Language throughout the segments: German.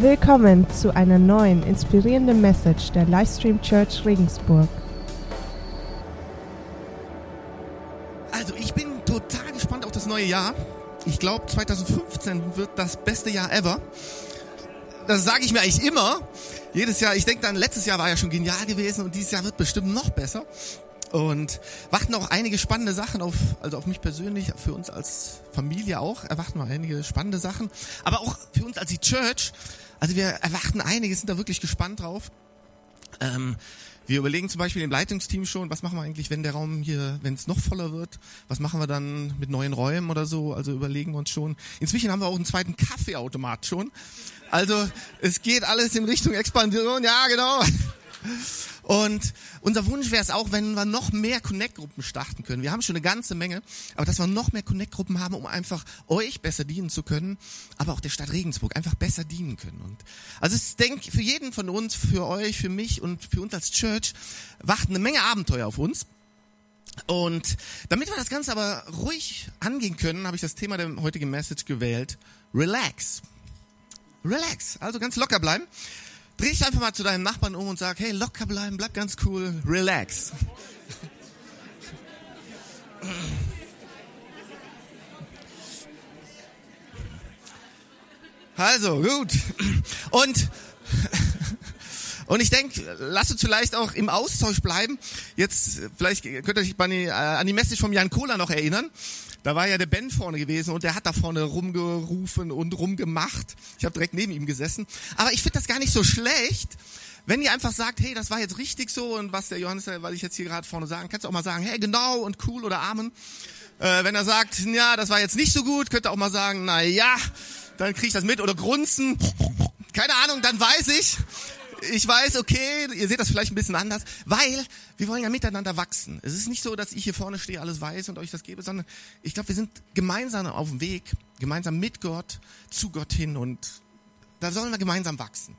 Willkommen zu einer neuen inspirierenden Message der Livestream Church Regensburg. Also, ich bin total gespannt auf das neue Jahr. Ich glaube, 2015 wird das beste Jahr ever. Das sage ich mir eigentlich immer. Jedes Jahr, ich denke dann, letztes Jahr war ja schon genial gewesen und dieses Jahr wird bestimmt noch besser. Und warten auch einige spannende Sachen auf, also auf mich persönlich, für uns als Familie auch, erwarten wir einige spannende Sachen. Aber auch für uns als die Church also wir erwarten einiges, sind da wirklich gespannt drauf. Ähm, wir überlegen zum Beispiel im Leitungsteam schon, was machen wir eigentlich, wenn der Raum hier, wenn es noch voller wird, was machen wir dann mit neuen Räumen oder so, also überlegen wir uns schon. Inzwischen haben wir auch einen zweiten Kaffeeautomat schon. Also es geht alles in Richtung Expansion, ja genau. Und unser Wunsch wäre es auch, wenn wir noch mehr Connect-Gruppen starten können. Wir haben schon eine ganze Menge, aber dass wir noch mehr Connect-Gruppen haben, um einfach euch besser dienen zu können, aber auch der Stadt Regensburg einfach besser dienen können. Und also ich denke, für jeden von uns, für euch, für mich und für uns als Church warten eine Menge Abenteuer auf uns. Und damit wir das Ganze aber ruhig angehen können, habe ich das Thema der heutigen Message gewählt. Relax. Relax. Also ganz locker bleiben. Dreh dich einfach mal zu deinem Nachbarn um und sag, hey, locker bleiben, bleib ganz cool, relax. Also, gut. Und, und ich denke, lasst uns vielleicht auch im Austausch bleiben. Jetzt, vielleicht könnt ihr euch an die, äh, an die Message von Jan Kohler noch erinnern. Da war ja der Ben vorne gewesen und der hat da vorne rumgerufen und rumgemacht. Ich habe direkt neben ihm gesessen. Aber ich finde das gar nicht so schlecht, wenn ihr einfach sagt, hey, das war jetzt richtig so und was der Johannes, weil ich jetzt hier gerade vorne sagen, kannst du auch mal sagen, hey, genau und cool oder Amen. Äh, wenn er sagt, ja, das war jetzt nicht so gut, könnt ihr auch mal sagen, na ja, dann krieg ich das mit oder grunzen. Keine Ahnung, dann weiß ich, ich weiß, okay, ihr seht das vielleicht ein bisschen anders, weil wir wollen ja miteinander wachsen. Es ist nicht so, dass ich hier vorne stehe, alles weiß und euch das gebe, sondern ich glaube, wir sind gemeinsam auf dem Weg, gemeinsam mit Gott, zu Gott hin und da sollen wir gemeinsam wachsen.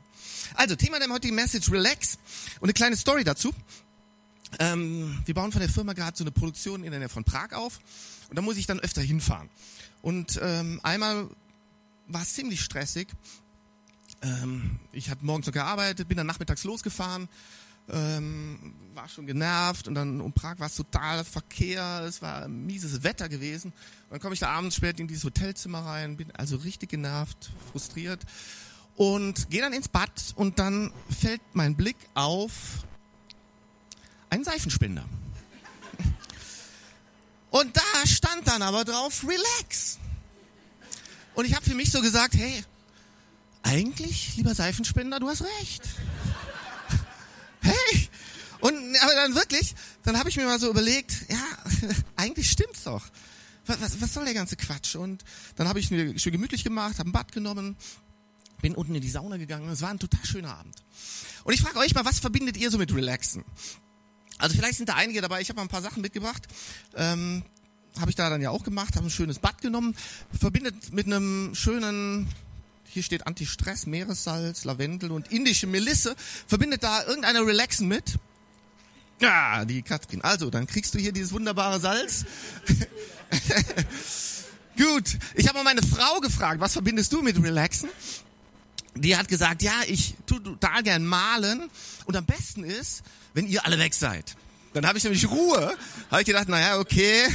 Also, Thema der heutigen Message, Relax und eine kleine Story dazu. Ähm, wir bauen von der Firma gerade so eine Produktion in der Nähe von Prag auf und da muss ich dann öfter hinfahren. Und ähm, einmal war es ziemlich stressig, ähm, ich habe morgens noch gearbeitet, bin dann nachmittags losgefahren, ähm, war schon genervt und dann um Prag war es total Verkehr, es war mieses Wetter gewesen. Und dann komme ich da abends spät in dieses Hotelzimmer rein, bin also richtig genervt, frustriert und gehe dann ins Bad und dann fällt mein Blick auf einen Seifenspender. Und da stand dann aber drauf, relax. Und ich habe für mich so gesagt, hey, eigentlich, lieber Seifenspender, du hast recht. Hey! Und aber dann wirklich, dann habe ich mir mal so überlegt, ja, eigentlich stimmt's doch. Was, was, was soll der ganze Quatsch? Und dann habe ich mir schön gemütlich gemacht, habe ein Bad genommen, bin unten in die Sauna gegangen. Es war ein total schöner Abend. Und ich frage euch mal, was verbindet ihr so mit Relaxen? Also vielleicht sind da einige dabei. Ich habe mal ein paar Sachen mitgebracht. Ähm, habe ich da dann ja auch gemacht, habe ein schönes Bad genommen, verbindet mit einem schönen hier steht Anti-Stress, Meeressalz, Lavendel und indische Melisse. Verbindet da irgendeiner Relaxen mit? Ja, die Katrin. Also, dann kriegst du hier dieses wunderbare Salz. Gut. Ich habe mal meine Frau gefragt, was verbindest du mit Relaxen? Die hat gesagt, ja, ich tu total gern malen und am besten ist, wenn ihr alle weg seid. Dann habe ich nämlich Ruhe. Habe ich gedacht, naja, okay.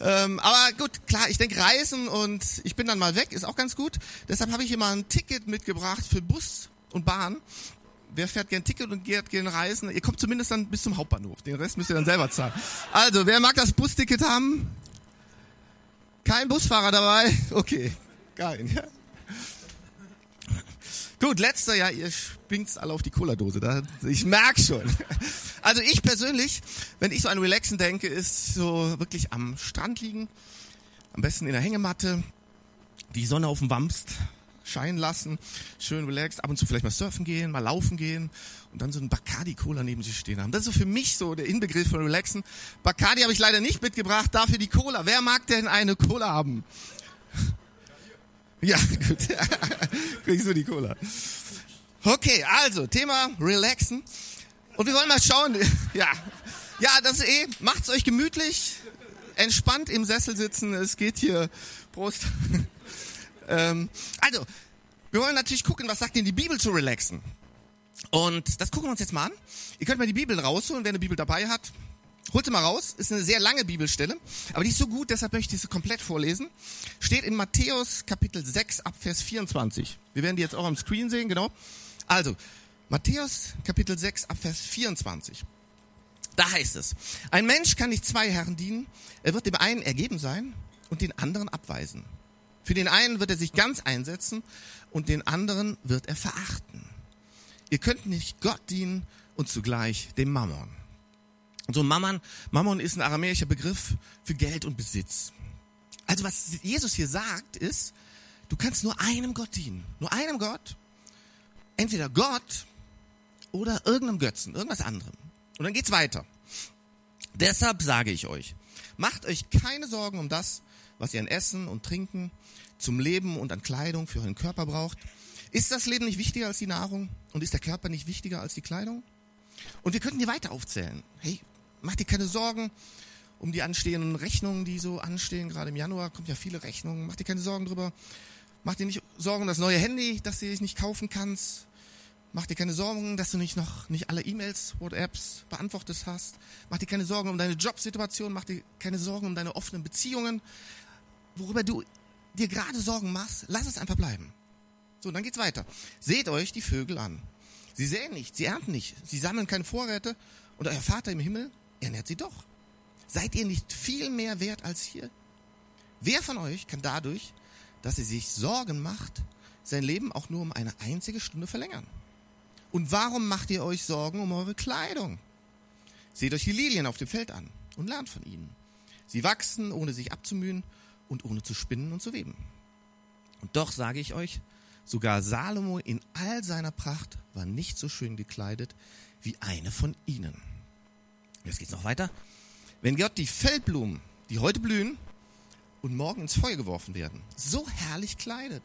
Ähm, aber gut, klar, ich denke Reisen und ich bin dann mal weg, ist auch ganz gut. Deshalb habe ich hier mal ein Ticket mitgebracht für Bus und Bahn. Wer fährt gern Ticket und geht gern reisen? Ihr kommt zumindest dann bis zum Hauptbahnhof. Den Rest müsst ihr dann selber zahlen. Also, wer mag das Busticket haben? Kein Busfahrer dabei? Okay, geil. Ja. Gut, letzter, ja, ihr springt's alle auf die Cola-Dose. Ich merk schon. Also ich persönlich, wenn ich so an Relaxen denke, ist so wirklich am Strand liegen, am besten in der Hängematte, die Sonne auf dem Wamst scheinen lassen, schön relaxed, ab und zu vielleicht mal surfen gehen, mal laufen gehen und dann so ein Bacardi-Cola neben sich stehen haben. Das ist so für mich so der Inbegriff von Relaxen. Bacardi habe ich leider nicht mitgebracht, dafür die Cola. Wer mag denn eine Cola haben? Ja, gut. Kriegst du die Cola. Okay, also Thema Relaxen. Und wir wollen mal schauen. Ja, ja, das ist eh. Macht's euch gemütlich, entspannt im Sessel sitzen. Es geht hier. Prost. ähm, also, Wir wollen natürlich gucken, was sagt denn die Bibel zu relaxen. Und das gucken wir uns jetzt mal an. Ihr könnt mal die Bibel rausholen, wer eine Bibel dabei hat. Holt sie mal raus. Ist eine sehr lange Bibelstelle, aber die ist so gut, deshalb möchte ich sie komplett vorlesen. Steht in Matthäus Kapitel 6 ab Vers 24. Wir werden die jetzt auch am Screen sehen, genau. Also, Matthäus Kapitel 6 ab Vers 24. Da heißt es, ein Mensch kann nicht zwei Herren dienen. Er wird dem einen ergeben sein und den anderen abweisen. Für den einen wird er sich ganz einsetzen und den anderen wird er verachten. Ihr könnt nicht Gott dienen und zugleich dem Mammon. So Mammon, Mammon ist ein aramäischer Begriff für Geld und Besitz. Also was Jesus hier sagt ist, du kannst nur einem Gott dienen. Nur einem Gott. Entweder Gott oder irgendeinem Götzen, irgendwas anderem. Und dann geht's weiter. Deshalb sage ich euch, macht euch keine Sorgen um das, was ihr an Essen und Trinken, zum Leben und an Kleidung für euren Körper braucht. Ist das Leben nicht wichtiger als die Nahrung? Und ist der Körper nicht wichtiger als die Kleidung? Und wir könnten hier weiter aufzählen. Hey, mach dir keine Sorgen um die anstehenden Rechnungen, die so anstehen. Gerade im Januar kommt ja viele Rechnungen. Mach dir keine Sorgen drüber. Mach dir nicht Sorgen um das neue Handy, das du nicht kaufen kannst. Mach dir keine Sorgen, dass du nicht noch nicht alle E-Mails, WhatsApps beantwortet hast. Mach dir keine Sorgen um deine Jobsituation. Mach dir keine Sorgen um deine offenen Beziehungen. Worüber du dir gerade Sorgen machst, lass es einfach bleiben. So, dann geht's weiter. Seht euch die Vögel an. Sie säen nicht, sie ernten nicht, sie sammeln keine Vorräte und euer Vater im Himmel ernährt sie doch. Seid ihr nicht viel mehr wert als hier? Wer von euch kann dadurch, dass er sich Sorgen macht, sein Leben auch nur um eine einzige Stunde verlängern? Und warum macht ihr euch Sorgen um eure Kleidung? Seht euch die Lilien auf dem Feld an und lernt von ihnen. Sie wachsen, ohne sich abzumühen und ohne zu spinnen und zu weben. Und doch sage ich euch, sogar Salomo in all seiner Pracht war nicht so schön gekleidet wie eine von ihnen. Jetzt geht's noch weiter. Wenn Gott die Feldblumen, die heute blühen und morgen ins Feuer geworfen werden, so herrlich kleidet,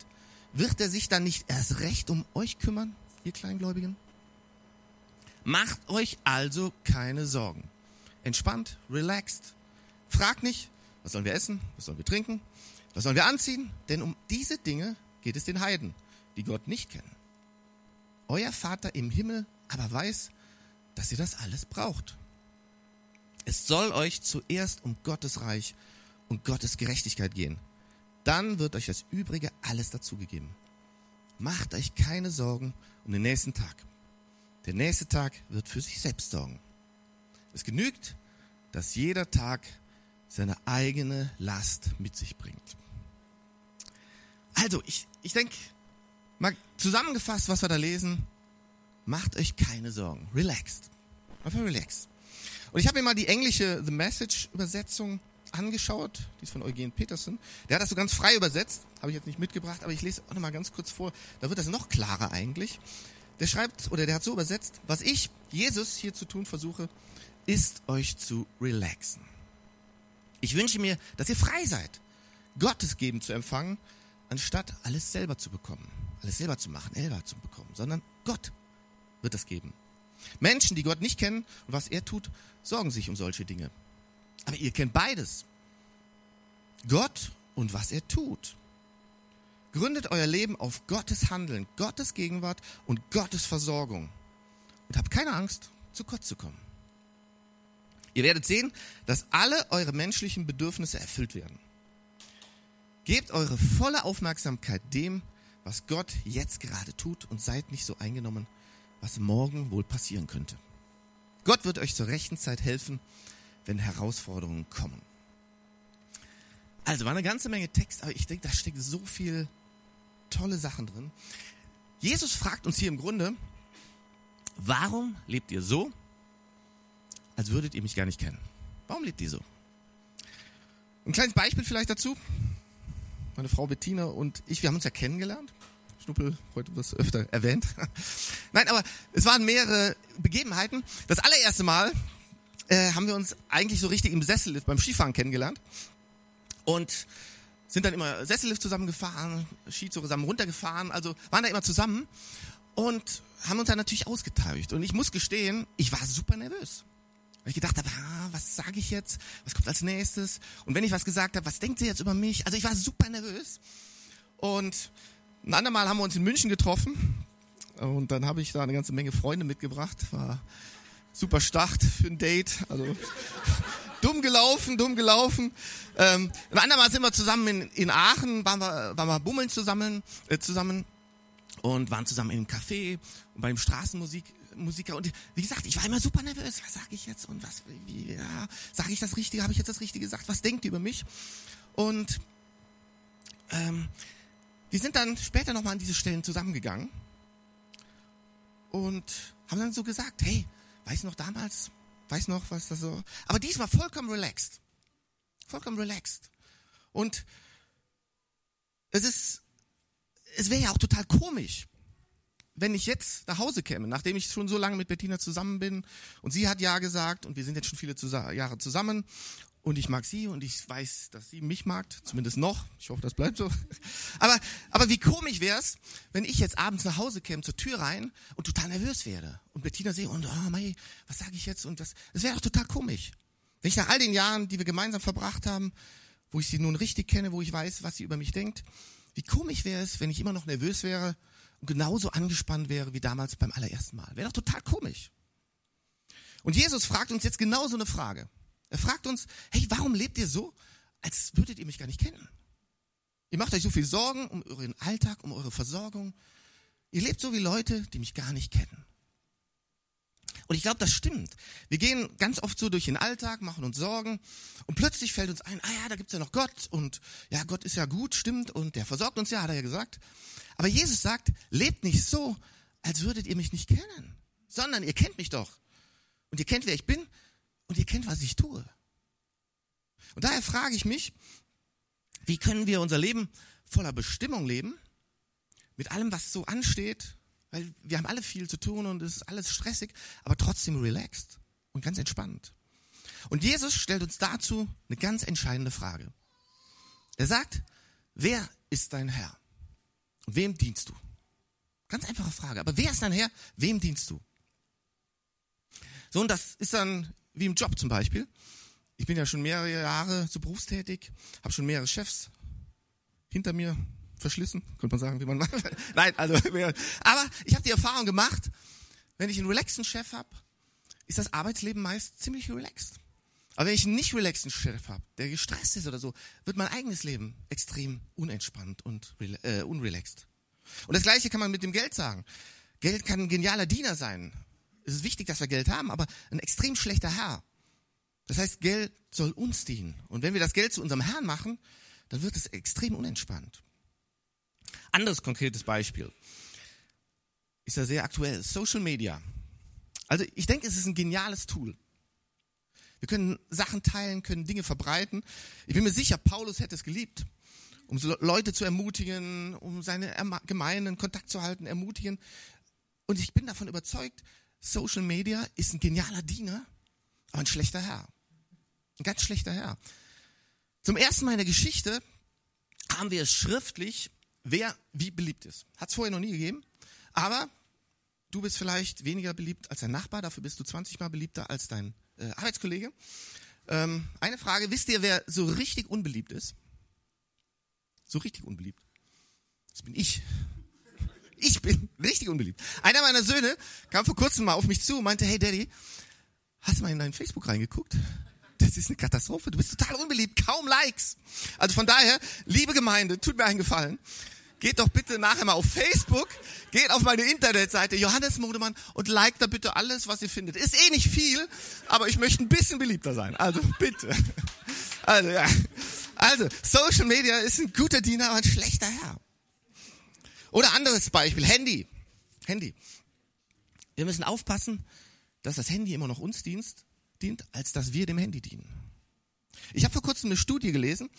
wird er sich dann nicht erst recht um euch kümmern, ihr Kleingläubigen? Macht euch also keine Sorgen. Entspannt, relaxed. Fragt nicht, was sollen wir essen? Was sollen wir trinken? Was sollen wir anziehen? Denn um diese Dinge geht es den Heiden, die Gott nicht kennen. Euer Vater im Himmel aber weiß, dass ihr das alles braucht. Es soll euch zuerst um Gottes Reich und Gottes Gerechtigkeit gehen. Dann wird euch das Übrige alles dazugegeben. Macht euch keine Sorgen um den nächsten Tag. Der nächste Tag wird für sich selbst sorgen. Es genügt, dass jeder Tag seine eigene Last mit sich bringt. Also, ich, ich denke, mal zusammengefasst, was wir da lesen, macht euch keine Sorgen. Relaxed. Einfach relaxed. Und ich habe mir mal die englische The Message Übersetzung angeschaut, die ist von Eugen Peterson. Der hat das so ganz frei übersetzt, habe ich jetzt nicht mitgebracht, aber ich lese auch noch mal ganz kurz vor. Da wird das noch klarer eigentlich. Der schreibt oder der hat so übersetzt: Was ich Jesus hier zu tun versuche, ist euch zu relaxen. Ich wünsche mir, dass ihr frei seid, Gottes geben zu empfangen, anstatt alles selber zu bekommen, alles selber zu machen, selber zu bekommen, sondern Gott wird das geben. Menschen, die Gott nicht kennen und was er tut, sorgen sich um solche Dinge. Aber ihr kennt beides. Gott und was er tut. Gründet euer Leben auf Gottes Handeln, Gottes Gegenwart und Gottes Versorgung. Und habt keine Angst, zu Gott zu kommen. Ihr werdet sehen, dass alle eure menschlichen Bedürfnisse erfüllt werden. Gebt eure volle Aufmerksamkeit dem, was Gott jetzt gerade tut und seid nicht so eingenommen, was morgen wohl passieren könnte. Gott wird euch zur rechten Zeit helfen, wenn Herausforderungen kommen. Also war eine ganze Menge Text, aber ich denke, da steckt so viel tolle Sachen drin. Jesus fragt uns hier im Grunde, warum lebt ihr so, als würdet ihr mich gar nicht kennen. Warum lebt ihr so? Ein kleines Beispiel vielleicht dazu. Meine Frau Bettina und ich, wir haben uns ja kennengelernt. Schnuppel, heute wird es öfter erwähnt. Nein, aber es waren mehrere Begebenheiten. Das allererste Mal äh, haben wir uns eigentlich so richtig im Sessellift beim Skifahren kennengelernt. Und sind dann immer Sessellift zusammengefahren, Ski zusammen runtergefahren, also waren da immer zusammen und haben uns dann natürlich ausgetauscht. Und ich muss gestehen, ich war super nervös. Weil ich gedacht habe, ah, was sage ich jetzt? Was kommt als nächstes? Und wenn ich was gesagt habe, was denkt sie jetzt über mich? Also ich war super nervös. Und Ein andermal haben wir uns in München getroffen und dann habe ich da eine ganze Menge Freunde mitgebracht. War super Start für ein Date. Also dumm gelaufen, dumm gelaufen. Ähm, ein andermal sind wir zusammen in, in Aachen, waren wir, waren wir bummeln zusammen, äh, zusammen und waren zusammen einem Café und beim Straßenmusik Musiker und wie gesagt, ich war immer super nervös. Was sage ich jetzt und was wie ja, sage ich das Richtige? Habe ich jetzt das Richtige gesagt? Was denkt ihr über mich? Und ähm, wir sind dann später nochmal an diese Stellen zusammengegangen und haben dann so gesagt, hey, weiß noch damals, weiß noch, was das so. Aber diesmal vollkommen relaxed. Vollkommen relaxed. Und es ist, es wäre ja auch total komisch, wenn ich jetzt nach Hause käme, nachdem ich schon so lange mit Bettina zusammen bin und sie hat ja gesagt und wir sind jetzt schon viele Jahre zusammen und ich mag sie und ich weiß, dass sie mich mag, zumindest noch. Ich hoffe, das bleibt so. Aber, aber wie komisch wär's, wenn ich jetzt abends nach Hause käme, zur Tür rein und total nervös werde und Bettina sehe und, oh mei, was sage ich jetzt und das, das wäre doch total komisch. Wenn ich nach all den Jahren, die wir gemeinsam verbracht haben, wo ich sie nun richtig kenne, wo ich weiß, was sie über mich denkt, wie komisch wäre es, wenn ich immer noch nervös wäre und genauso angespannt wäre wie damals beim allerersten Mal. Wäre doch total komisch. Und Jesus fragt uns jetzt genau so eine Frage. Er fragt uns, hey, warum lebt ihr so, als würdet ihr mich gar nicht kennen? Ihr macht euch so viel Sorgen um euren Alltag, um eure Versorgung. Ihr lebt so wie Leute, die mich gar nicht kennen. Und ich glaube, das stimmt. Wir gehen ganz oft so durch den Alltag, machen uns Sorgen und plötzlich fällt uns ein, ah ja, da gibt's ja noch Gott und ja, Gott ist ja gut, stimmt und der versorgt uns ja, hat er ja gesagt. Aber Jesus sagt, lebt nicht so, als würdet ihr mich nicht kennen, sondern ihr kennt mich doch. Und ihr kennt, wer ich bin und ihr kennt, was ich tue. Und daher frage ich mich, wie können wir unser Leben voller Bestimmung leben, mit allem, was so ansteht, weil wir haben alle viel zu tun und es ist alles stressig, aber trotzdem relaxed und ganz entspannt. Und Jesus stellt uns dazu eine ganz entscheidende Frage. Er sagt, wer ist dein Herr? Und wem dienst du? Ganz einfache Frage. Aber wer ist dein Herr? Wem dienst du? So, und das ist dann wie im Job zum Beispiel. Ich bin ja schon mehrere Jahre so berufstätig, habe schon mehrere Chefs hinter mir verschlissen, könnte man sagen, wie man macht. Nein, also, aber ich habe die Erfahrung gemacht, wenn ich einen relaxten Chef habe, ist das Arbeitsleben meist ziemlich relaxed. Aber wenn ich einen nicht relaxten Chef habe, der gestresst ist oder so, wird mein eigenes Leben extrem unentspannt und äh, unrelaxed. Und das Gleiche kann man mit dem Geld sagen. Geld kann ein genialer Diener sein, es ist wichtig, dass wir Geld haben, aber ein extrem schlechter Herr. Das heißt, Geld soll uns dienen. Und wenn wir das Geld zu unserem Herrn machen, dann wird es extrem unentspannt. Anderes konkretes Beispiel ist ja sehr aktuell. Social Media. Also ich denke, es ist ein geniales Tool. Wir können Sachen teilen, können Dinge verbreiten. Ich bin mir sicher, Paulus hätte es geliebt, um Leute zu ermutigen, um seine Gemeinden in Kontakt zu halten, ermutigen. Und ich bin davon überzeugt, Social Media ist ein genialer Diener, aber ein schlechter Herr. Ein ganz schlechter Herr. Zum ersten Mal in der Geschichte haben wir schriftlich, wer wie beliebt ist. Hat es vorher noch nie gegeben. Aber du bist vielleicht weniger beliebt als dein Nachbar, dafür bist du 20 Mal beliebter als dein äh, Arbeitskollege. Ähm, eine Frage, wisst ihr, wer so richtig unbeliebt ist? So richtig unbeliebt. Das bin ich. Ich bin richtig unbeliebt. Einer meiner Söhne kam vor kurzem mal auf mich zu und meinte, hey Daddy, hast du mal in dein Facebook reingeguckt? Das ist eine Katastrophe. Du bist total unbeliebt, kaum Likes. Also von daher, liebe Gemeinde, tut mir einen Gefallen. Geht doch bitte nachher mal auf Facebook, geht auf meine Internetseite Johannes Modemann und liked da bitte alles, was ihr findet. Ist eh nicht viel, aber ich möchte ein bisschen beliebter sein. Also bitte. Also ja. Also, Social Media ist ein guter Diener, aber ein schlechter Herr. Oder anderes Beispiel, Handy. Handy. Wir müssen aufpassen, dass das Handy immer noch uns dient, dient als dass wir dem Handy dienen. Ich habe vor kurzem eine Studie gelesen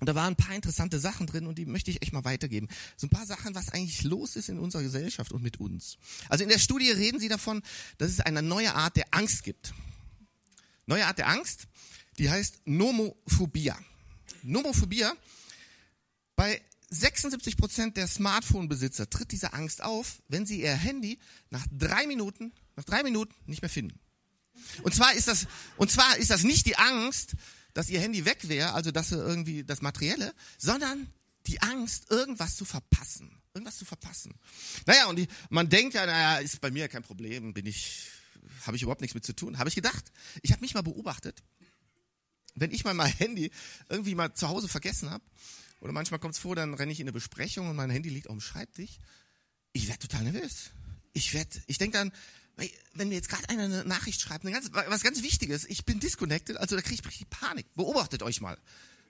und da waren ein paar interessante Sachen drin und die möchte ich echt mal weitergeben. So ein paar Sachen, was eigentlich los ist in unserer Gesellschaft und mit uns. Also in der Studie reden sie davon, dass es eine neue Art der Angst gibt. Neue Art der Angst, die heißt Nomophobia. Nomophobia. Bei 76 Prozent der Smartphone-Besitzer tritt diese Angst auf, wenn sie ihr Handy nach drei Minuten, nach drei Minuten nicht mehr finden. Und zwar ist das, und zwar ist das nicht die Angst, dass ihr Handy weg wäre, also dass irgendwie das Materielle, sondern die Angst, irgendwas zu verpassen. Irgendwas zu verpassen. Naja, und die, man denkt ja, naja, ist bei mir kein Problem, bin ich, habe ich überhaupt nichts mit zu tun. Habe ich gedacht. Ich habe mich mal beobachtet, wenn ich mal mein Handy irgendwie mal zu Hause vergessen habe, oder manchmal kommt es vor, dann renne ich in eine Besprechung und mein Handy liegt auf dem Schreibtisch. Ich werde total nervös. Ich werde, ich denke dann, wenn mir jetzt gerade einer eine Nachricht schreibt, eine ganz, was ganz Wichtiges, ich bin disconnected, also da kriege ich Panik. Beobachtet euch mal.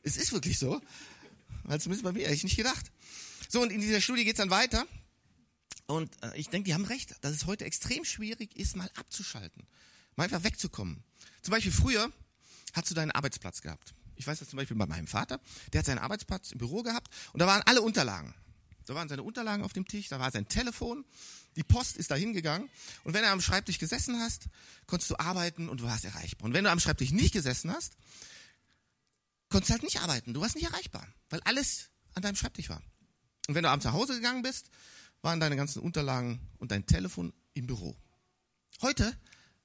Es ist wirklich so. Also zumindest bei mir, hätte ich nicht gedacht. So, und in dieser Studie geht's dann weiter. Und äh, ich denke, die haben recht, dass es heute extrem schwierig ist, mal abzuschalten. Mal einfach wegzukommen. Zum Beispiel früher hast du deinen Arbeitsplatz gehabt. Ich weiß das zum Beispiel bei meinem Vater. Der hat seinen Arbeitsplatz im Büro gehabt und da waren alle Unterlagen. Da waren seine Unterlagen auf dem Tisch, da war sein Telefon, die Post ist da hingegangen und wenn du am Schreibtisch gesessen hast, konntest du arbeiten und du warst erreichbar. Und wenn du am Schreibtisch nicht gesessen hast, konntest du halt nicht arbeiten, du warst nicht erreichbar, weil alles an deinem Schreibtisch war. Und wenn du abends nach Hause gegangen bist, waren deine ganzen Unterlagen und dein Telefon im Büro. Heute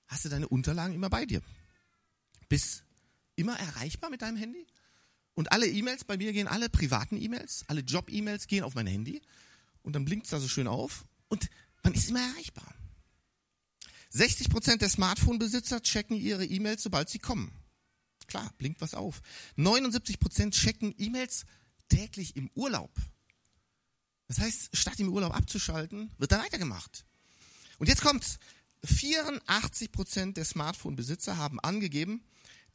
hast du deine Unterlagen immer bei dir. Bist immer erreichbar mit deinem Handy. Und alle E-Mails, bei mir gehen alle privaten E-Mails, alle Job-E-Mails gehen auf mein Handy. Und dann blinkt es da so schön auf. Und man ist immer erreichbar. 60 Prozent der Smartphone-Besitzer checken ihre E-Mails, sobald sie kommen. Klar, blinkt was auf. 79 Prozent checken E-Mails täglich im Urlaub. Das heißt, statt im Urlaub abzuschalten, wird da weitergemacht. Und jetzt kommt's. 84 Prozent der Smartphone-Besitzer haben angegeben,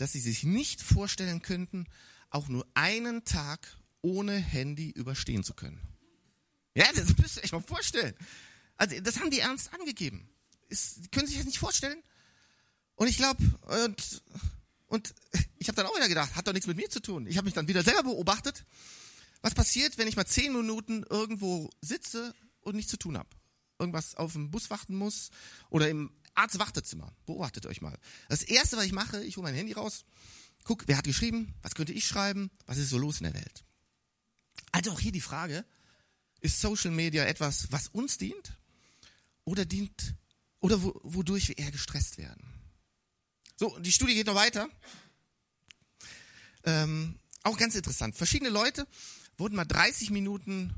dass sie sich nicht vorstellen könnten, auch nur einen Tag ohne Handy überstehen zu können. Ja, das müsst ihr euch mal vorstellen. Also, das haben die ernst angegeben. Ist, können sich das nicht vorstellen. Und ich glaube, und, und ich habe dann auch wieder gedacht, hat doch nichts mit mir zu tun. Ich habe mich dann wieder selber beobachtet. Was passiert, wenn ich mal zehn Minuten irgendwo sitze und nichts zu tun habe? Irgendwas auf dem Bus warten muss oder im Arztwartezimmer. Beobachtet euch mal. Das erste, was ich mache, ich hole mein Handy raus, guck, wer hat geschrieben, was könnte ich schreiben, was ist so los in der Welt. Also auch hier die Frage, ist Social Media etwas, was uns dient oder dient oder wo, wodurch wir eher gestresst werden? So, die Studie geht noch weiter. Ähm, auch ganz interessant. Verschiedene Leute wurden mal 30 Minuten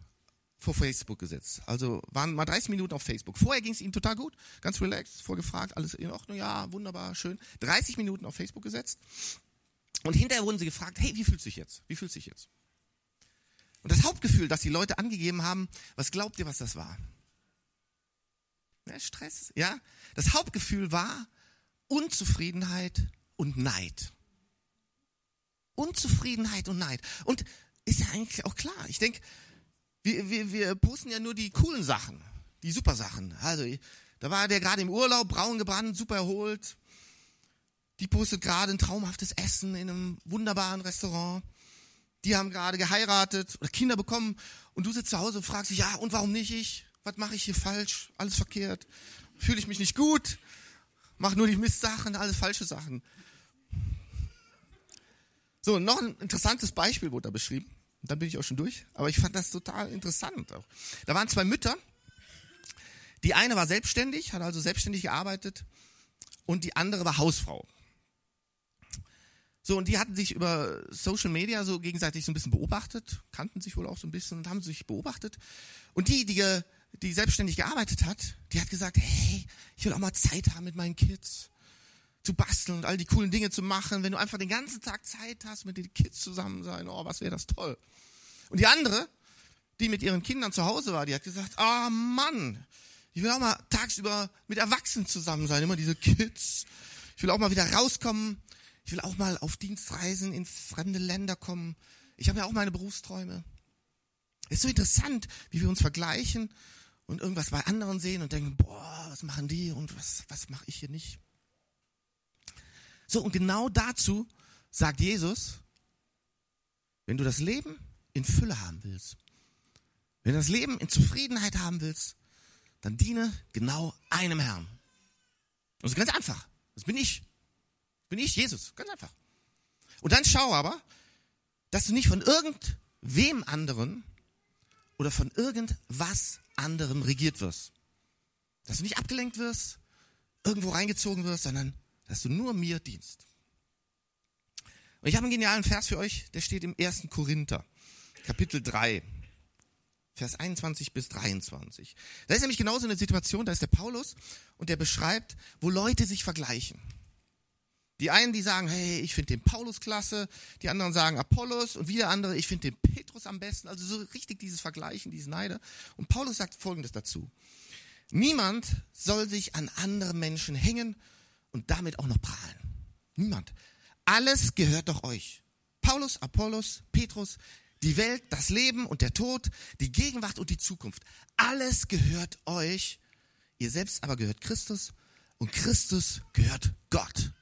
vor Facebook gesetzt. Also waren mal 30 Minuten auf Facebook. Vorher ging es ihnen total gut, ganz relaxed, vorgefragt, alles in Ordnung, ja, wunderbar, schön. 30 Minuten auf Facebook gesetzt. Und hinterher wurden sie gefragt, hey, wie fühlst du dich jetzt? Wie fühlst du dich jetzt? Und das Hauptgefühl, das die Leute angegeben haben, was glaubt ihr, was das war? Ja, Stress, ja. Das Hauptgefühl war Unzufriedenheit und Neid. Unzufriedenheit und Neid. Und ist ja eigentlich auch klar. Ich denke, wir, wir, wir posten ja nur die coolen Sachen, die super Sachen. Also, da war der gerade im Urlaub, braun gebrannt, super erholt. Die postet gerade ein traumhaftes Essen in einem wunderbaren Restaurant. Die haben gerade geheiratet oder Kinder bekommen und du sitzt zu Hause und fragst dich, ja, und warum nicht ich? Was mache ich hier falsch? Alles verkehrt? Fühle ich mich nicht gut? Mach nur die Mistsachen, alles falsche Sachen. So, noch ein interessantes Beispiel wurde da beschrieben. Und dann bin ich auch schon durch. Aber ich fand das total interessant. Auch. Da waren zwei Mütter. Die eine war selbstständig, hat also selbstständig gearbeitet. Und die andere war Hausfrau. So, und die hatten sich über Social Media so gegenseitig so ein bisschen beobachtet, kannten sich wohl auch so ein bisschen und haben sich beobachtet. Und die, die, die selbstständig gearbeitet hat, die hat gesagt, hey, ich will auch mal Zeit haben mit meinen Kids zu basteln und all die coolen Dinge zu machen. Wenn du einfach den ganzen Tag Zeit hast, mit den Kids zusammen sein, oh, was wäre das toll. Und die andere, die mit ihren Kindern zu Hause war, die hat gesagt, oh Mann, ich will auch mal tagsüber mit Erwachsenen zusammen sein, immer diese Kids. Ich will auch mal wieder rauskommen. Ich will auch mal auf Dienstreisen in fremde Länder kommen. Ich habe ja auch meine Berufsträume. Es ist so interessant, wie wir uns vergleichen und irgendwas bei anderen sehen und denken, boah, was machen die und was, was mache ich hier nicht? So, und genau dazu sagt Jesus, wenn du das Leben in Fülle haben willst, wenn du das Leben in Zufriedenheit haben willst, dann diene genau einem Herrn. Das ist ganz einfach. Das bin ich. Das bin ich, Jesus. Ganz einfach. Und dann schau aber, dass du nicht von irgendwem anderen oder von irgendwas anderem regiert wirst. Dass du nicht abgelenkt wirst, irgendwo reingezogen wirst, sondern dass du nur mir dienst. Und ich habe einen genialen Vers für euch, der steht im 1. Korinther. Kapitel 3, Vers 21 bis 23. Da ist nämlich genauso eine Situation, da ist der Paulus und der beschreibt, wo Leute sich vergleichen. Die einen, die sagen, hey, ich finde den Paulus klasse, die anderen sagen Apollos und wieder andere, ich finde den Petrus am besten. Also so richtig dieses Vergleichen, dieses Neide. Und Paulus sagt Folgendes dazu. Niemand soll sich an andere Menschen hängen und damit auch noch prahlen. Niemand. Alles gehört doch euch. Paulus, Apollos, Petrus, die Welt, das Leben und der Tod, die Gegenwart und die Zukunft. Alles gehört euch. Ihr selbst aber gehört Christus und Christus gehört Gott.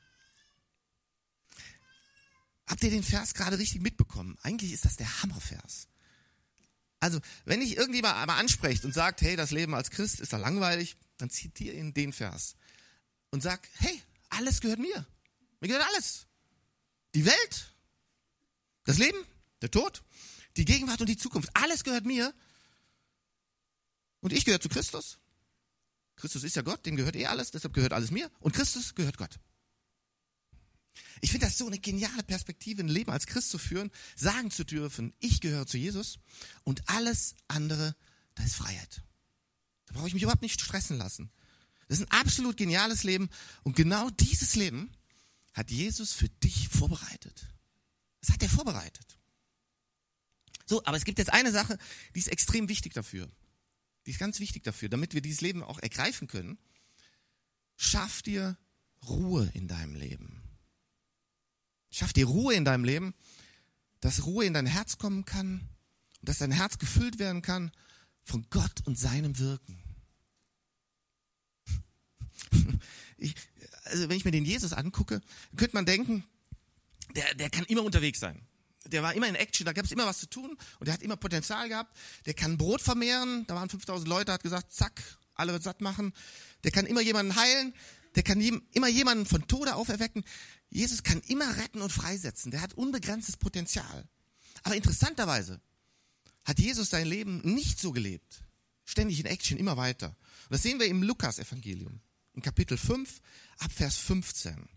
Habt ihr den Vers gerade richtig mitbekommen? Eigentlich ist das der Hammervers. Also, wenn ich irgendjemand einmal ansprecht und sagt, hey, das Leben als Christ ist da langweilig, dann zitiere ihn den Vers und sag, hey, alles gehört mir. Mir gehört alles. Die Welt, das Leben, der Tod, die Gegenwart und die Zukunft. Alles gehört mir. Und ich gehöre zu Christus. Christus ist ja Gott, dem gehört eh alles, deshalb gehört alles mir. Und Christus gehört Gott. Ich finde das so eine geniale Perspektive, ein Leben als Christ zu führen, sagen zu dürfen, ich gehöre zu Jesus und alles andere, das ist Freiheit. Da brauche ich mich überhaupt nicht stressen lassen. Das ist ein absolut geniales Leben und genau dieses Leben hat Jesus für dich vorbereitet. Das hat er vorbereitet. So, aber es gibt jetzt eine Sache, die ist extrem wichtig dafür. Die ist ganz wichtig dafür, damit wir dieses Leben auch ergreifen können. Schaff dir Ruhe in deinem Leben. Schaff dir Ruhe in deinem Leben, dass Ruhe in dein Herz kommen kann und dass dein Herz gefüllt werden kann von Gott und seinem Wirken. Ich, also wenn ich mir den Jesus angucke, könnte man denken, der, der kann immer unterwegs sein. Der war immer in Action, da gab es immer was zu tun und der hat immer Potenzial gehabt. Der kann Brot vermehren, da waren 5000 Leute, hat gesagt, zack, alle satt machen. Der kann immer jemanden heilen, der kann immer jemanden von Tode auferwecken. Jesus kann immer retten und freisetzen. Der hat unbegrenztes Potenzial. Aber interessanterweise hat Jesus sein Leben nicht so gelebt. Ständig in Action, immer weiter. Und das sehen wir im Lukas-Evangelium, in Kapitel 5, ab Vers 15.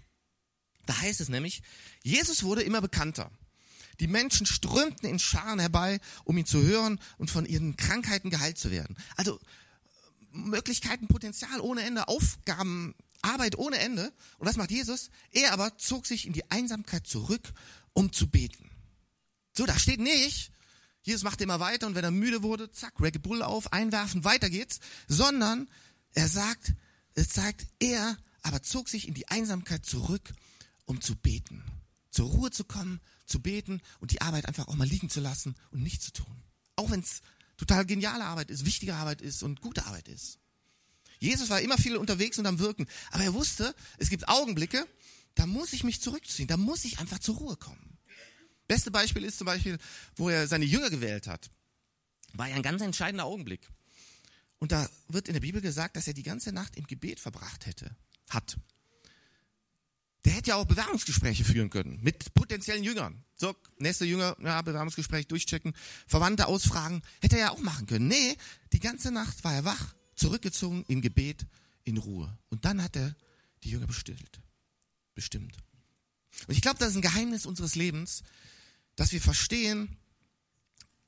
Da heißt es nämlich, Jesus wurde immer bekannter. Die Menschen strömten in Scharen herbei, um ihn zu hören und von ihren Krankheiten geheilt zu werden. Also Möglichkeiten, Potenzial ohne Ende, Aufgaben, Arbeit ohne Ende. Und was macht Jesus? Er aber zog sich in die Einsamkeit zurück, um zu beten. So, da steht nicht, Jesus macht immer weiter und wenn er müde wurde, zack, Red Bull auf, einwerfen, weiter geht's, sondern er sagt, es sagt, er aber zog sich in die Einsamkeit zurück, um zu beten. Zur Ruhe zu kommen, zu beten und die Arbeit einfach auch mal liegen zu lassen und nichts zu tun. Auch wenn es total geniale Arbeit ist, wichtige Arbeit ist und gute Arbeit ist. Jesus war immer viel unterwegs und am Wirken, aber er wusste, es gibt Augenblicke, da muss ich mich zurückziehen, da muss ich einfach zur Ruhe kommen. Beste Beispiel ist zum Beispiel, wo er seine Jünger gewählt hat. War ja ein ganz entscheidender Augenblick. Und da wird in der Bibel gesagt, dass er die ganze Nacht im Gebet verbracht hätte, hat. Der hätte ja auch Bewerbungsgespräche führen können mit potenziellen Jüngern. So, nächste Jünger, ja, Bewerbungsgespräch durchchecken, Verwandte ausfragen, hätte er ja auch machen können. Nee, die ganze Nacht war er wach zurückgezogen in Gebet, in Ruhe. Und dann hat er die Jünger bestillt. Bestimmt. Und ich glaube, das ist ein Geheimnis unseres Lebens, dass wir verstehen,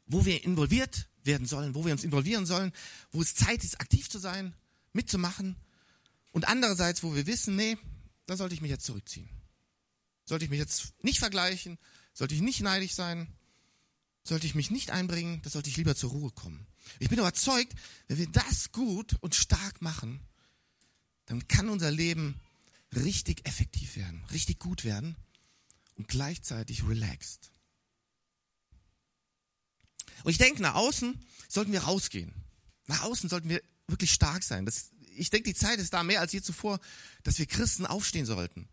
wo wir involviert werden sollen, wo wir uns involvieren sollen, wo es Zeit ist, aktiv zu sein, mitzumachen. Und andererseits, wo wir wissen, nee, da sollte ich mich jetzt zurückziehen. Sollte ich mich jetzt nicht vergleichen, sollte ich nicht neidisch sein, sollte ich mich nicht einbringen, da sollte ich lieber zur Ruhe kommen. Ich bin überzeugt, wenn wir das gut und stark machen, dann kann unser Leben richtig effektiv werden, richtig gut werden und gleichzeitig relaxed. Und ich denke, nach außen sollten wir rausgehen. Nach außen sollten wir wirklich stark sein. Das, ich denke, die Zeit ist da mehr als je zuvor, dass wir Christen aufstehen sollten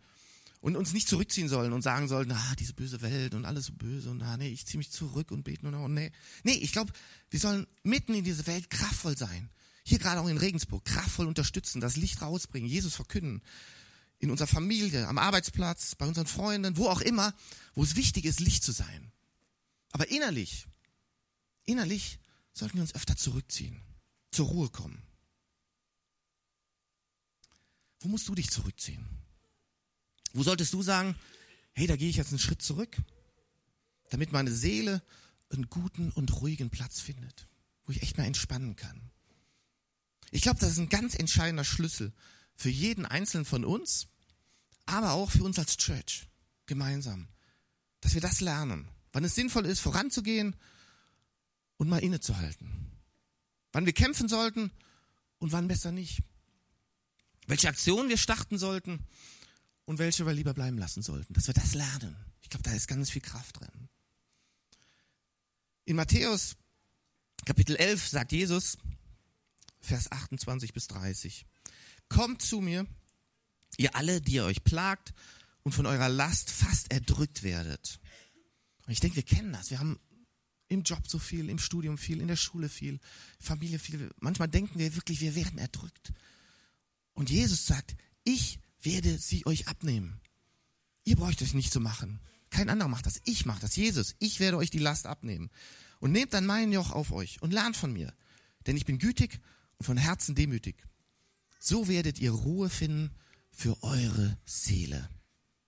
und uns nicht zurückziehen sollen und sagen sollen, ah, diese böse Welt und alles so böse und ah, nee, ich ziehe mich zurück und bete nur noch und nee. Nee, ich glaube, wir sollen mitten in diese Welt kraftvoll sein. Hier gerade auch in Regensburg, kraftvoll unterstützen, das Licht rausbringen, Jesus verkünden. In unserer Familie, am Arbeitsplatz, bei unseren Freunden, wo auch immer, wo es wichtig ist, Licht zu sein. Aber innerlich, innerlich sollten wir uns öfter zurückziehen, zur Ruhe kommen. Wo musst du dich zurückziehen? Wo solltest du sagen, hey, da gehe ich jetzt einen Schritt zurück, damit meine Seele einen guten und ruhigen Platz findet, wo ich echt mal entspannen kann. Ich glaube, das ist ein ganz entscheidender Schlüssel für jeden Einzelnen von uns, aber auch für uns als Church gemeinsam, dass wir das lernen, wann es sinnvoll ist, voranzugehen und mal innezuhalten, wann wir kämpfen sollten und wann besser nicht, welche Aktionen wir starten sollten und welche wir lieber bleiben lassen sollten, dass wir das lernen. Ich glaube, da ist ganz viel Kraft drin. In Matthäus Kapitel 11 sagt Jesus, Vers 28 bis 30, Kommt zu mir, ihr alle, die ihr euch plagt und von eurer Last fast erdrückt werdet. Und ich denke, wir kennen das. Wir haben im Job so viel, im Studium viel, in der Schule viel, Familie viel. Manchmal denken wir wirklich, wir werden erdrückt. Und Jesus sagt, ich werde sie euch abnehmen. Ihr braucht euch nicht zu machen. Kein anderer macht das. Ich mache das. Jesus, ich werde euch die Last abnehmen. Und nehmt dann mein Joch auf euch und lernt von mir. Denn ich bin gütig und von Herzen demütig. So werdet ihr Ruhe finden für eure Seele.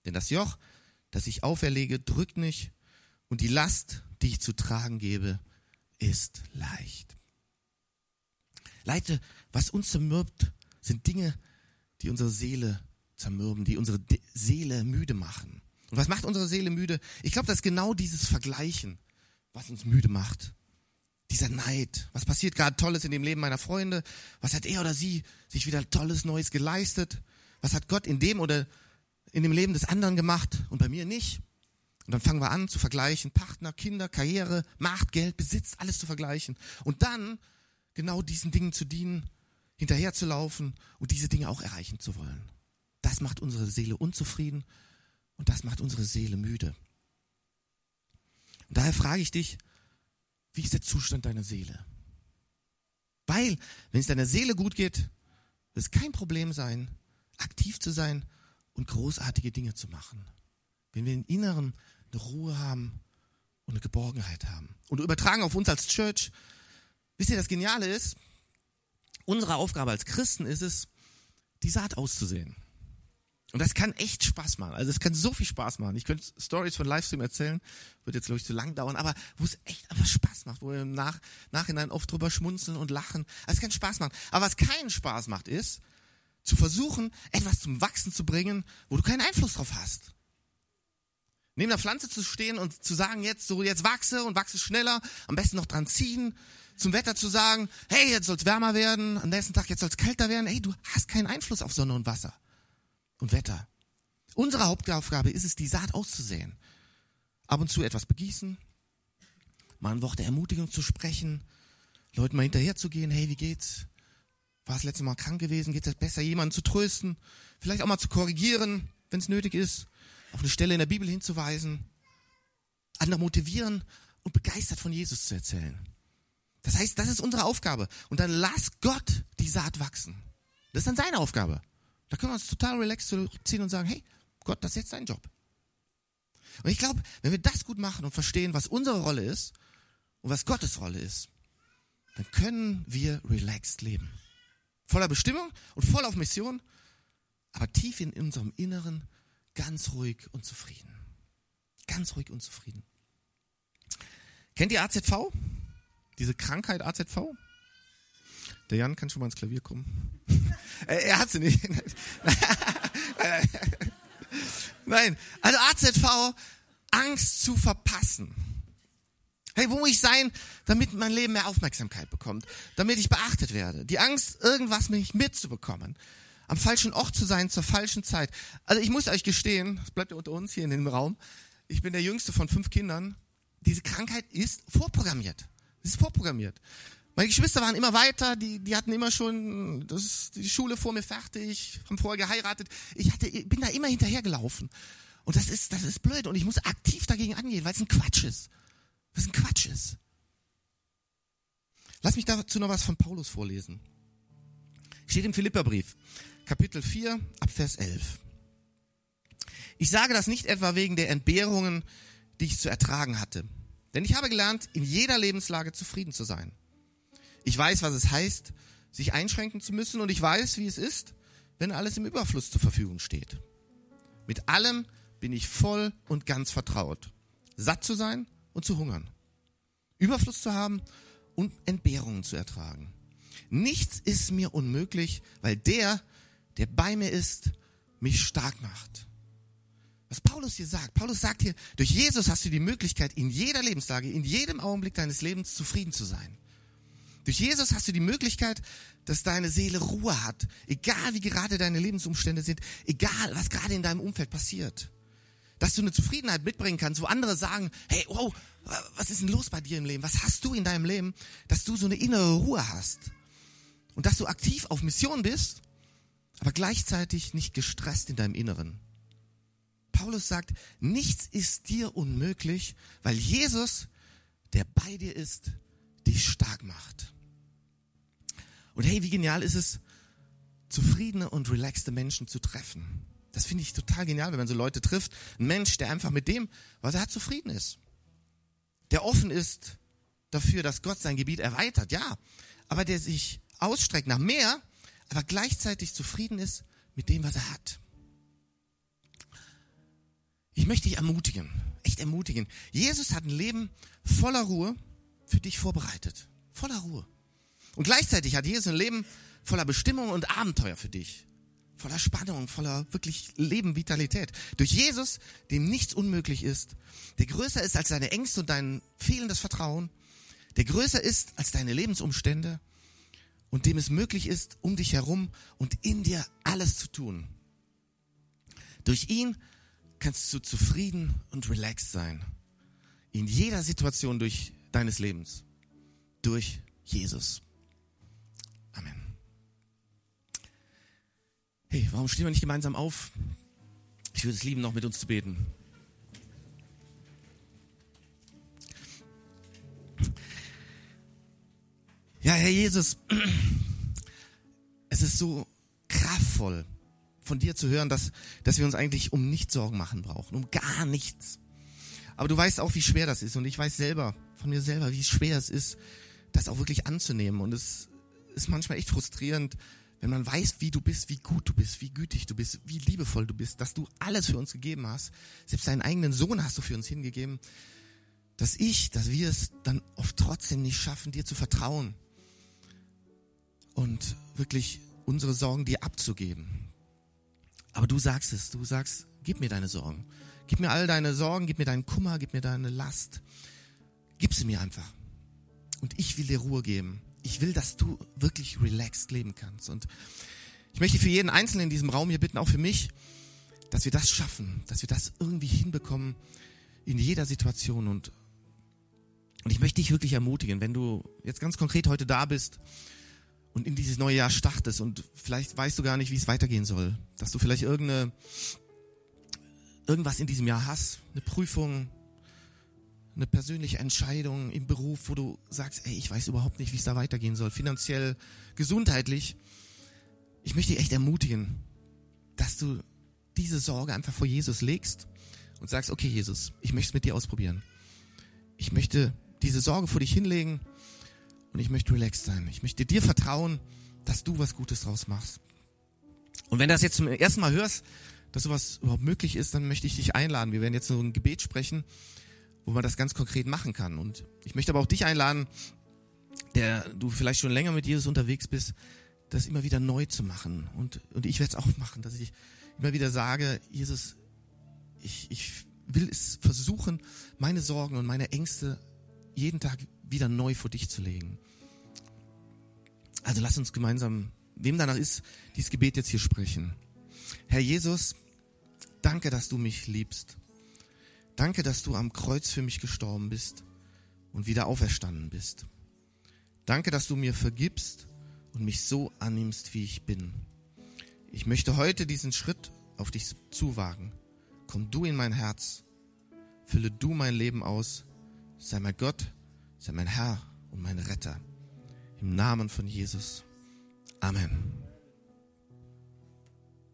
Denn das Joch, das ich auferlege, drückt nicht und die Last, die ich zu tragen gebe, ist leicht. Leute, was uns zermürbt, sind Dinge, die unsere Seele zermürben, die unsere Seele müde machen. Und was macht unsere Seele müde? Ich glaube, das ist genau dieses Vergleichen, was uns müde macht. Dieser Neid. Was passiert gerade Tolles in dem Leben meiner Freunde? Was hat er oder sie sich wieder Tolles Neues geleistet? Was hat Gott in dem oder in dem Leben des anderen gemacht und bei mir nicht? Und dann fangen wir an zu vergleichen. Partner, Kinder, Karriere, Macht, Geld, Besitz, alles zu vergleichen. Und dann genau diesen Dingen zu dienen, hinterherzulaufen und diese Dinge auch erreichen zu wollen. Das macht unsere Seele unzufrieden und das macht unsere Seele müde. Und daher frage ich dich, wie ist der Zustand deiner Seele? Weil, wenn es deiner Seele gut geht, wird es kein Problem sein, aktiv zu sein und großartige Dinge zu machen. Wenn wir im Inneren eine Ruhe haben und eine Geborgenheit haben. Und übertragen auf uns als Church, wisst ihr, das Geniale ist, unsere Aufgabe als Christen ist es, die Saat auszusehen. Und das kann echt Spaß machen. Also es kann so viel Spaß machen. Ich könnte Stories von Livestream erzählen, wird jetzt glaube ich zu lang dauern, aber wo es echt einfach Spaß macht, wo wir im Nach Nachhinein oft drüber schmunzeln und lachen. Also es kann Spaß machen. Aber was keinen Spaß macht, ist zu versuchen, etwas zum Wachsen zu bringen, wo du keinen Einfluss drauf hast. Neben der Pflanze zu stehen und zu sagen, jetzt so, jetzt wachse und wachse schneller, am besten noch dran ziehen, zum Wetter zu sagen, hey, jetzt soll es wärmer werden, am nächsten Tag jetzt soll es kälter werden, hey, du hast keinen Einfluss auf Sonne und Wasser und Wetter. Unsere Hauptaufgabe ist es, die Saat auszusehen. Ab und zu etwas begießen, mal ein Wort der Ermutigung zu sprechen, Leuten mal hinterher zu gehen, hey, wie geht's? War das letzte Mal krank gewesen? Geht es besser, jemanden zu trösten? Vielleicht auch mal zu korrigieren, wenn es nötig ist, auf eine Stelle in der Bibel hinzuweisen, andere motivieren und begeistert von Jesus zu erzählen. Das heißt, das ist unsere Aufgabe. Und dann lass Gott die Saat wachsen. Das ist dann seine Aufgabe. Da können wir uns total relaxed zurückziehen und sagen, hey, Gott, das ist jetzt dein Job. Und ich glaube, wenn wir das gut machen und verstehen, was unsere Rolle ist und was Gottes Rolle ist, dann können wir relaxed leben. Voller Bestimmung und voll auf Mission, aber tief in unserem Inneren ganz ruhig und zufrieden. Ganz ruhig und zufrieden. Kennt ihr AZV? Diese Krankheit AZV? Der Jan kann schon mal ins Klavier kommen. er hat sie nicht. Nein, also AZV, Angst zu verpassen. Hey, wo muss ich sein, damit mein Leben mehr Aufmerksamkeit bekommt? Damit ich beachtet werde? Die Angst, irgendwas mich mitzubekommen. Am falschen Ort zu sein, zur falschen Zeit. Also ich muss euch gestehen, das bleibt ja unter uns hier in dem Raum, ich bin der jüngste von fünf Kindern. Diese Krankheit ist vorprogrammiert. Es ist vorprogrammiert. Meine Geschwister waren immer weiter, die, die hatten immer schon das, die Schule vor mir fertig, haben vorher geheiratet. Ich hatte, bin da immer hinterhergelaufen. Und das ist, das ist blöd. Und ich muss aktiv dagegen angehen, weil es ein Quatsch ist. Was ein Quatsch ist. Lass mich dazu noch was von Paulus vorlesen. Steht im Philipperbrief, Kapitel 4, Abvers 11. Ich sage das nicht etwa wegen der Entbehrungen, die ich zu ertragen hatte. Denn ich habe gelernt, in jeder Lebenslage zufrieden zu sein ich weiß, was es heißt, sich einschränken zu müssen und ich weiß, wie es ist, wenn alles im Überfluss zur Verfügung steht. Mit allem bin ich voll und ganz vertraut, satt zu sein und zu hungern, Überfluss zu haben und Entbehrungen zu ertragen. Nichts ist mir unmöglich, weil der, der bei mir ist, mich stark macht. Was Paulus hier sagt, Paulus sagt hier, durch Jesus hast du die Möglichkeit, in jeder Lebenslage, in jedem Augenblick deines Lebens zufrieden zu sein. Durch Jesus hast du die Möglichkeit, dass deine Seele Ruhe hat, egal wie gerade deine Lebensumstände sind, egal was gerade in deinem Umfeld passiert. Dass du eine Zufriedenheit mitbringen kannst, wo andere sagen, hey, wow, was ist denn los bei dir im Leben? Was hast du in deinem Leben? Dass du so eine innere Ruhe hast. Und dass du aktiv auf Mission bist, aber gleichzeitig nicht gestresst in deinem Inneren. Paulus sagt, nichts ist dir unmöglich, weil Jesus, der bei dir ist, dich stark macht. Und hey, wie genial ist es, zufriedene und relaxte Menschen zu treffen. Das finde ich total genial, wenn man so Leute trifft. Ein Mensch, der einfach mit dem, was er hat, zufrieden ist. Der offen ist dafür, dass Gott sein Gebiet erweitert, ja. Aber der sich ausstreckt nach mehr, aber gleichzeitig zufrieden ist mit dem, was er hat. Ich möchte dich ermutigen, echt ermutigen. Jesus hat ein Leben voller Ruhe für dich vorbereitet. Voller Ruhe. Und gleichzeitig hat Jesus ein Leben voller Bestimmung und Abenteuer für dich. Voller Spannung, voller wirklich Leben, Vitalität. Durch Jesus, dem nichts unmöglich ist, der größer ist als deine Ängste und dein fehlendes Vertrauen, der größer ist als deine Lebensumstände und dem es möglich ist, um dich herum und in dir alles zu tun. Durch ihn kannst du zufrieden und relaxed sein. In jeder Situation durch deines Lebens. Durch Jesus. Amen. Hey, warum stehen wir nicht gemeinsam auf? Ich würde es lieben, noch mit uns zu beten. Ja, Herr Jesus, es ist so kraftvoll von dir zu hören, dass, dass wir uns eigentlich um nichts Sorgen machen brauchen, um gar nichts. Aber du weißt auch, wie schwer das ist und ich weiß selber, von mir selber, wie schwer es ist, das auch wirklich anzunehmen und es ist manchmal echt frustrierend, wenn man weiß, wie du bist, wie gut du bist, wie gütig du bist, wie liebevoll du bist, dass du alles für uns gegeben hast. Selbst deinen eigenen Sohn hast du für uns hingegeben. Dass ich, dass wir es dann oft trotzdem nicht schaffen, dir zu vertrauen und wirklich unsere Sorgen dir abzugeben. Aber du sagst es, du sagst, gib mir deine Sorgen. Gib mir all deine Sorgen, gib mir deinen Kummer, gib mir deine Last. Gib sie mir einfach. Und ich will dir Ruhe geben ich will, dass du wirklich relaxed leben kannst. Und ich möchte für jeden Einzelnen in diesem Raum hier bitten, auch für mich, dass wir das schaffen, dass wir das irgendwie hinbekommen in jeder Situation. Und, und ich möchte dich wirklich ermutigen, wenn du jetzt ganz konkret heute da bist und in dieses neue Jahr startest und vielleicht weißt du gar nicht, wie es weitergehen soll, dass du vielleicht irgendeine, irgendwas in diesem Jahr hast, eine Prüfung, eine persönliche Entscheidung im Beruf, wo du sagst, ey, ich weiß überhaupt nicht, wie es da weitergehen soll, finanziell, gesundheitlich. Ich möchte dich echt ermutigen, dass du diese Sorge einfach vor Jesus legst und sagst, okay, Jesus, ich möchte es mit dir ausprobieren. Ich möchte diese Sorge vor dich hinlegen und ich möchte relaxed sein. Ich möchte dir vertrauen, dass du was Gutes draus machst. Und wenn du das jetzt zum ersten Mal hörst, dass sowas überhaupt möglich ist, dann möchte ich dich einladen. Wir werden jetzt so ein Gebet sprechen wo man das ganz konkret machen kann. Und ich möchte aber auch dich einladen, der du vielleicht schon länger mit Jesus unterwegs bist, das immer wieder neu zu machen. Und, und ich werde es auch machen, dass ich immer wieder sage, Jesus, ich, ich will es versuchen, meine Sorgen und meine Ängste jeden Tag wieder neu vor dich zu legen. Also lass uns gemeinsam, wem danach ist, dieses Gebet jetzt hier sprechen. Herr Jesus, danke, dass du mich liebst. Danke, dass du am Kreuz für mich gestorben bist und wieder auferstanden bist. Danke, dass du mir vergibst und mich so annimmst, wie ich bin. Ich möchte heute diesen Schritt auf dich zuwagen. Komm du in mein Herz. Fülle du mein Leben aus. Sei mein Gott, sei mein Herr und mein Retter. Im Namen von Jesus. Amen.